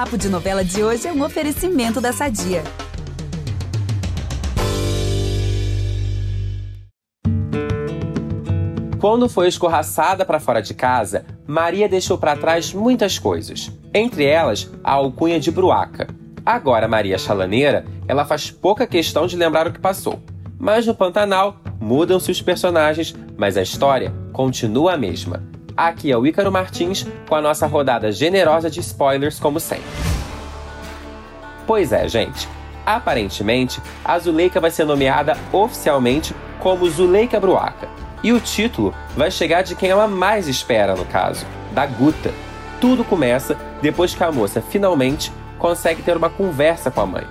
Papo de Novela de hoje é um oferecimento da Sadia. Quando foi escorraçada para fora de casa, Maria deixou para trás muitas coisas. Entre elas, a alcunha de Bruaca. Agora, Maria Chalaneira, ela faz pouca questão de lembrar o que passou. Mas no Pantanal, mudam-se os personagens, mas a história continua a mesma. Aqui é o Ícaro Martins com a nossa rodada generosa de spoilers, como sempre. Pois é, gente. Aparentemente, a Zuleika vai ser nomeada oficialmente como Zuleika Bruaca. E o título vai chegar de quem ela mais espera, no caso, da Guta. Tudo começa depois que a moça finalmente consegue ter uma conversa com a mãe.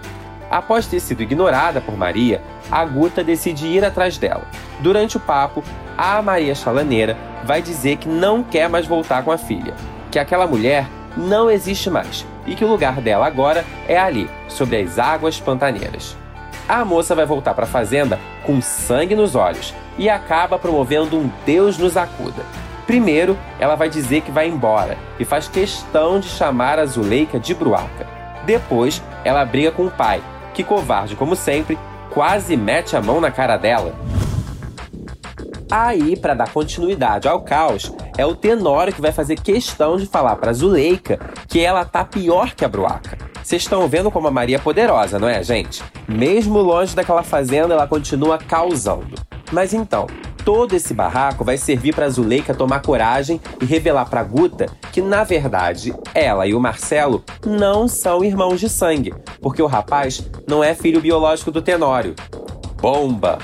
Após ter sido ignorada por Maria, a Guta decide ir atrás dela. Durante o papo, a Maria Chalaneira vai dizer que não quer mais voltar com a filha, que aquela mulher não existe mais e que o lugar dela agora é ali, sobre as águas pantaneiras. A moça vai voltar para a fazenda com sangue nos olhos e acaba promovendo um Deus nos acuda. Primeiro, ela vai dizer que vai embora e faz questão de chamar a Zuleika de Bruaca. Depois, ela briga com o pai, que, covarde como sempre, quase mete a mão na cara dela. Aí, para dar continuidade ao caos, é o Tenório que vai fazer questão de falar para Zuleika que ela tá pior que a Bruaca. Vocês estão vendo como a Maria é poderosa, não é, gente? Mesmo longe daquela fazenda, ela continua causando. Mas então, todo esse barraco vai servir para Zuleika tomar coragem e revelar para Guta que, na verdade, ela e o Marcelo não são irmãos de sangue, porque o rapaz não é filho biológico do Tenório. Bomba!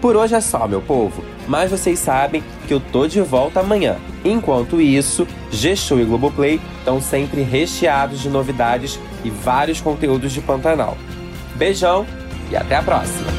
Por hoje é só, meu povo, mas vocês sabem que eu tô de volta amanhã. Enquanto isso, G-Show e Globoplay estão sempre recheados de novidades e vários conteúdos de Pantanal. Beijão e até a próxima!